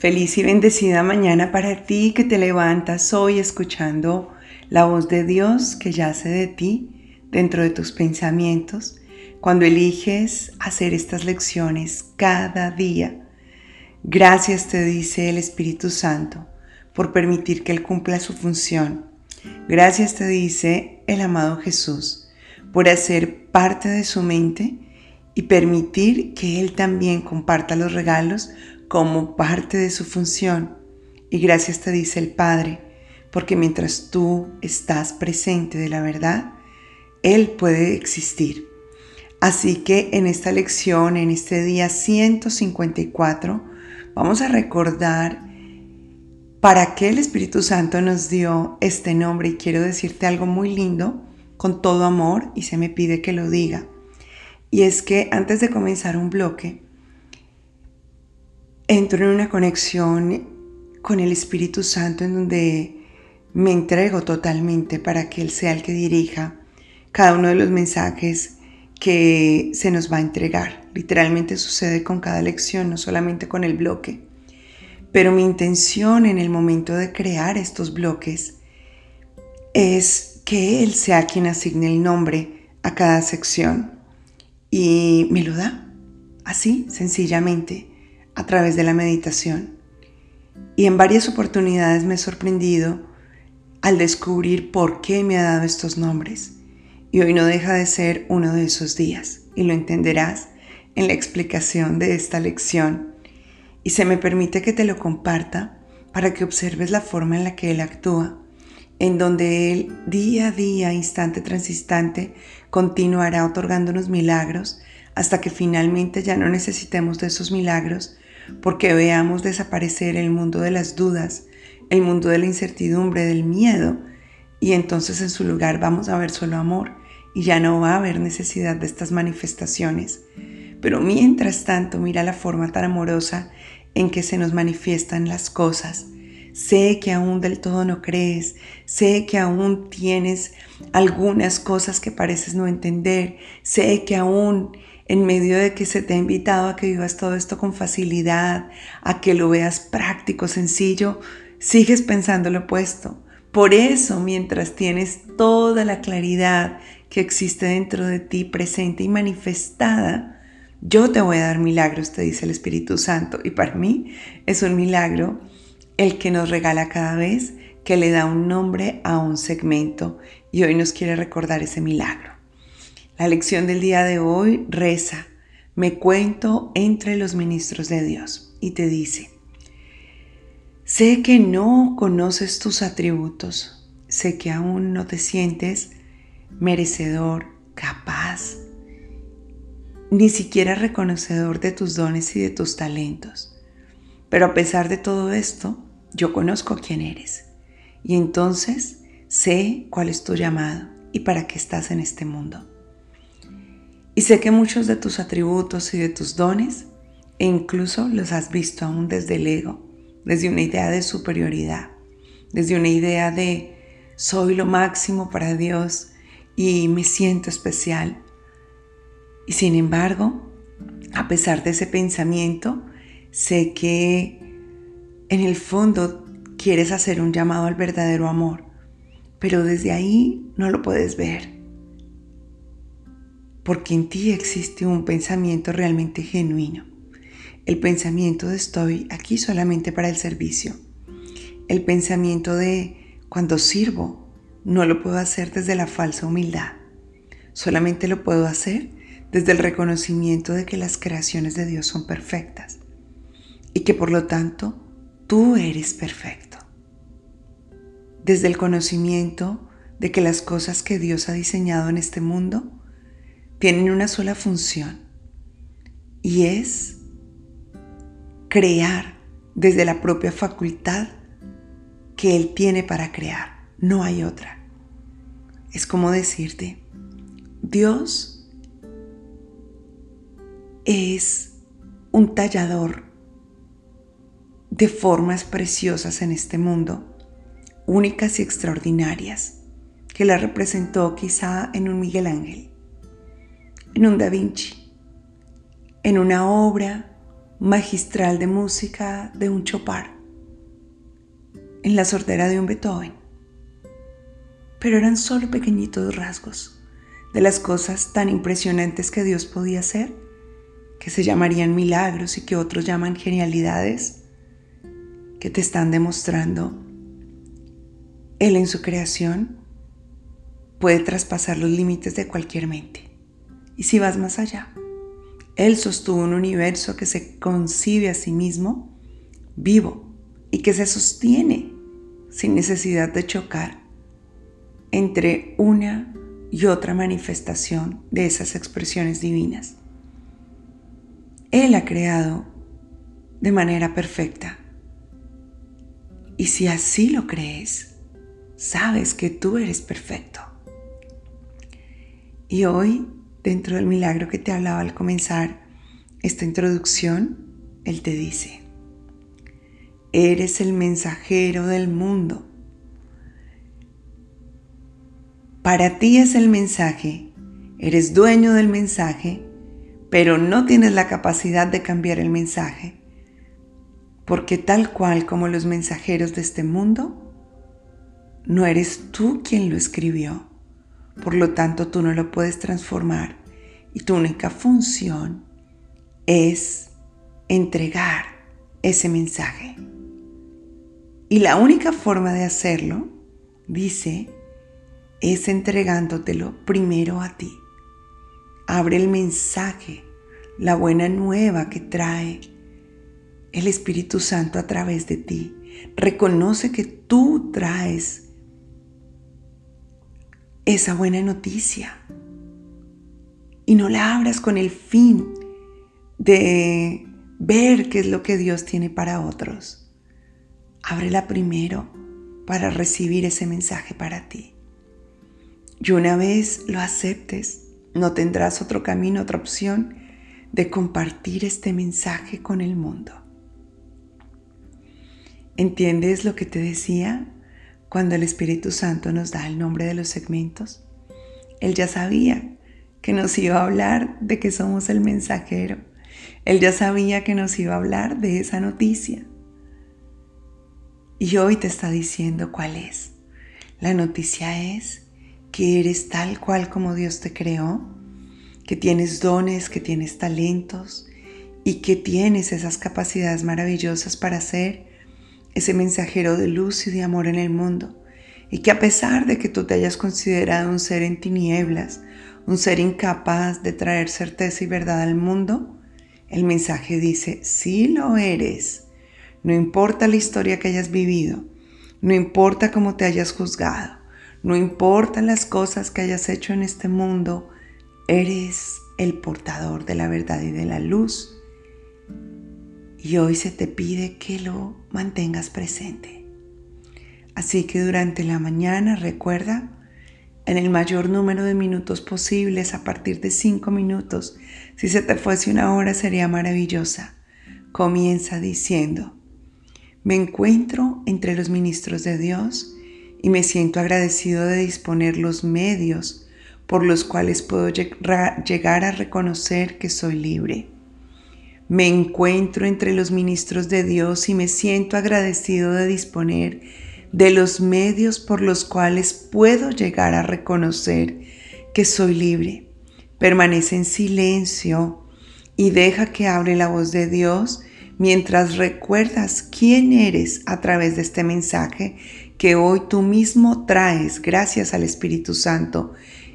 Feliz y bendecida mañana para ti que te levantas hoy escuchando la voz de Dios que yace de ti dentro de tus pensamientos cuando eliges hacer estas lecciones cada día. Gracias te dice el Espíritu Santo por permitir que Él cumpla su función. Gracias te dice el amado Jesús por hacer parte de su mente y permitir que Él también comparta los regalos como parte de su función. Y gracias te dice el Padre, porque mientras tú estás presente de la verdad, Él puede existir. Así que en esta lección, en este día 154, vamos a recordar para qué el Espíritu Santo nos dio este nombre y quiero decirte algo muy lindo con todo amor y se me pide que lo diga. Y es que antes de comenzar un bloque, entro en una conexión con el Espíritu Santo en donde me entrego totalmente para que Él sea el que dirija cada uno de los mensajes que se nos va a entregar. Literalmente sucede con cada lección, no solamente con el bloque. Pero mi intención en el momento de crear estos bloques es que Él sea quien asigne el nombre a cada sección. Y me lo da, así, sencillamente a través de la meditación. Y en varias oportunidades me he sorprendido al descubrir por qué me ha dado estos nombres. Y hoy no deja de ser uno de esos días, y lo entenderás en la explicación de esta lección. Y se me permite que te lo comparta para que observes la forma en la que Él actúa, en donde Él día a día, instante tras instante, continuará otorgándonos milagros hasta que finalmente ya no necesitemos de esos milagros porque veamos desaparecer el mundo de las dudas, el mundo de la incertidumbre, del miedo, y entonces en su lugar vamos a ver solo amor y ya no va a haber necesidad de estas manifestaciones. Pero mientras tanto, mira la forma tan amorosa en que se nos manifiestan las cosas. Sé que aún del todo no crees, sé que aún tienes algunas cosas que pareces no entender, sé que aún en medio de que se te ha invitado a que vivas todo esto con facilidad, a que lo veas práctico, sencillo, sigues pensando lo opuesto. Por eso, mientras tienes toda la claridad que existe dentro de ti presente y manifestada, yo te voy a dar milagros, te dice el Espíritu Santo. Y para mí es un milagro el que nos regala cada vez que le da un nombre a un segmento y hoy nos quiere recordar ese milagro. La lección del día de hoy reza, me cuento entre los ministros de Dios y te dice, sé que no conoces tus atributos, sé que aún no te sientes merecedor, capaz, ni siquiera reconocedor de tus dones y de tus talentos. Pero a pesar de todo esto, yo conozco quién eres y entonces sé cuál es tu llamado y para qué estás en este mundo. Y sé que muchos de tus atributos y de tus dones, e incluso los has visto aún desde el ego, desde una idea de superioridad, desde una idea de soy lo máximo para Dios y me siento especial. Y sin embargo, a pesar de ese pensamiento, sé que en el fondo quieres hacer un llamado al verdadero amor, pero desde ahí no lo puedes ver porque en ti existe un pensamiento realmente genuino. El pensamiento de estoy aquí solamente para el servicio. El pensamiento de cuando sirvo no lo puedo hacer desde la falsa humildad. Solamente lo puedo hacer desde el reconocimiento de que las creaciones de Dios son perfectas y que por lo tanto tú eres perfecto. Desde el conocimiento de que las cosas que Dios ha diseñado en este mundo tienen una sola función y es crear desde la propia facultad que Él tiene para crear. No hay otra. Es como decirte, Dios es un tallador de formas preciosas en este mundo, únicas y extraordinarias, que la representó quizá en un Miguel Ángel en un Da Vinci, en una obra magistral de música de un Chopin, en la sordera de un Beethoven. Pero eran solo pequeñitos rasgos de las cosas tan impresionantes que Dios podía hacer, que se llamarían milagros y que otros llaman genialidades, que te están demostrando Él en su creación puede traspasar los límites de cualquier mente. Y si vas más allá, Él sostuvo un universo que se concibe a sí mismo vivo y que se sostiene sin necesidad de chocar entre una y otra manifestación de esas expresiones divinas. Él ha creado de manera perfecta. Y si así lo crees, sabes que tú eres perfecto. Y hoy, dentro del milagro que te hablaba al comenzar esta introducción, Él te dice, eres el mensajero del mundo. Para ti es el mensaje, eres dueño del mensaje, pero no tienes la capacidad de cambiar el mensaje, porque tal cual como los mensajeros de este mundo, no eres tú quien lo escribió por lo tanto, tú no lo puedes transformar y tu única función es entregar ese mensaje. Y la única forma de hacerlo, dice, es entregándotelo primero a ti. Abre el mensaje, la buena nueva que trae el Espíritu Santo a través de ti. Reconoce que tú traes esa buena noticia. Y no la abras con el fin de ver qué es lo que Dios tiene para otros. Ábrela primero para recibir ese mensaje para ti. Y una vez lo aceptes, no tendrás otro camino, otra opción de compartir este mensaje con el mundo. ¿Entiendes lo que te decía? Cuando el Espíritu Santo nos da el nombre de los segmentos, Él ya sabía que nos iba a hablar de que somos el mensajero. Él ya sabía que nos iba a hablar de esa noticia. Y hoy te está diciendo cuál es. La noticia es que eres tal cual como Dios te creó, que tienes dones, que tienes talentos y que tienes esas capacidades maravillosas para ser ese mensajero de luz y de amor en el mundo, y que a pesar de que tú te hayas considerado un ser en tinieblas, un ser incapaz de traer certeza y verdad al mundo, el mensaje dice, sí lo eres. No importa la historia que hayas vivido, no importa cómo te hayas juzgado, no importa las cosas que hayas hecho en este mundo, eres el portador de la verdad y de la luz y hoy se te pide que lo mantengas presente. Así que durante la mañana recuerda en el mayor número de minutos posibles, a partir de cinco minutos. Si se te fuese una hora sería maravillosa. Comienza diciendo, me encuentro entre los ministros de Dios y me siento agradecido de disponer los medios por los cuales puedo llegar a reconocer que soy libre. Me encuentro entre los ministros de Dios y me siento agradecido de disponer de los medios por los cuales puedo llegar a reconocer que soy libre. Permanece en silencio y deja que hable la voz de Dios mientras recuerdas quién eres a través de este mensaje que hoy tú mismo traes gracias al Espíritu Santo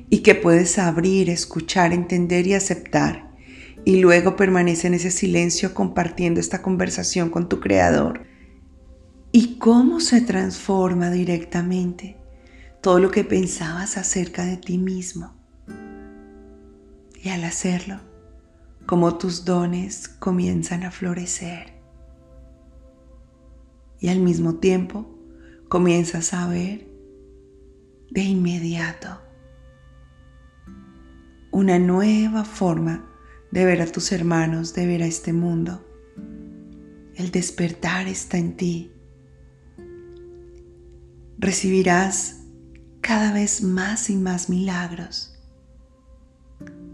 y que puedes abrir, escuchar, entender y aceptar y luego permanece en ese silencio compartiendo esta conversación con tu creador. ¿Y cómo se transforma directamente todo lo que pensabas acerca de ti mismo? Y al hacerlo, como tus dones comienzan a florecer. Y al mismo tiempo comienzas a ver de inmediato una nueva forma de ver a tus hermanos, de ver a este mundo. El despertar está en ti. Recibirás cada vez más y más milagros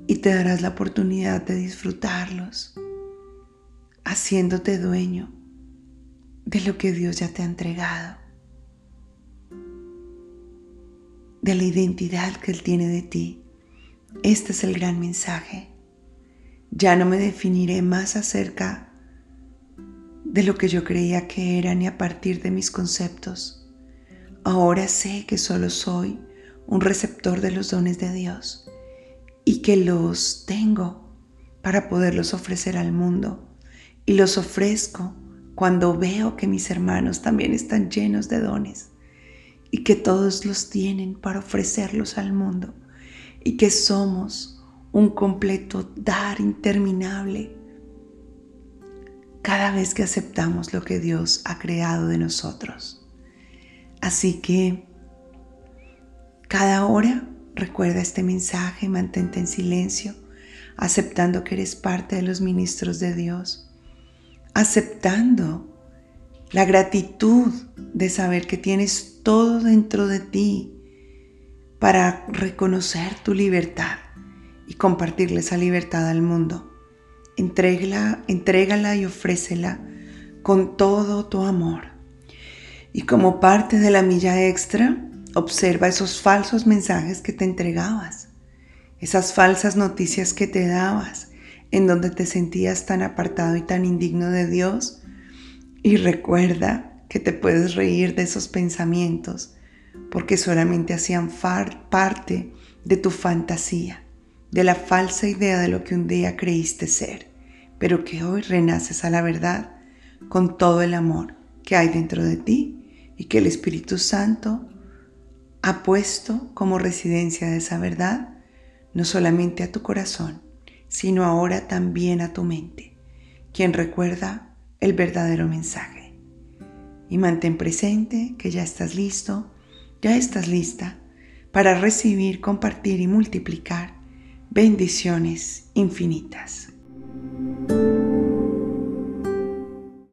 y te darás la oportunidad de disfrutarlos haciéndote dueño de lo que Dios ya te ha entregado, de la identidad que Él tiene de ti. Este es el gran mensaje. Ya no me definiré más acerca de lo que yo creía que era ni a partir de mis conceptos. Ahora sé que solo soy un receptor de los dones de Dios y que los tengo para poderlos ofrecer al mundo. Y los ofrezco cuando veo que mis hermanos también están llenos de dones y que todos los tienen para ofrecerlos al mundo y que somos un completo dar interminable cada vez que aceptamos lo que Dios ha creado de nosotros. Así que cada hora recuerda este mensaje, mantente en silencio, aceptando que eres parte de los ministros de Dios, aceptando la gratitud de saber que tienes todo dentro de ti para reconocer tu libertad y compartirle esa libertad al mundo. Entrégala, entrégala y ofrécela con todo tu amor. Y como parte de la milla extra, observa esos falsos mensajes que te entregabas, esas falsas noticias que te dabas, en donde te sentías tan apartado y tan indigno de Dios. Y recuerda que te puedes reír de esos pensamientos, porque solamente hacían parte de tu fantasía de la falsa idea de lo que un día creíste ser, pero que hoy renaces a la verdad con todo el amor que hay dentro de ti y que el Espíritu Santo ha puesto como residencia de esa verdad no solamente a tu corazón, sino ahora también a tu mente, quien recuerda el verdadero mensaje. Y mantén presente que ya estás listo, ya estás lista para recibir, compartir y multiplicar bendiciones infinitas.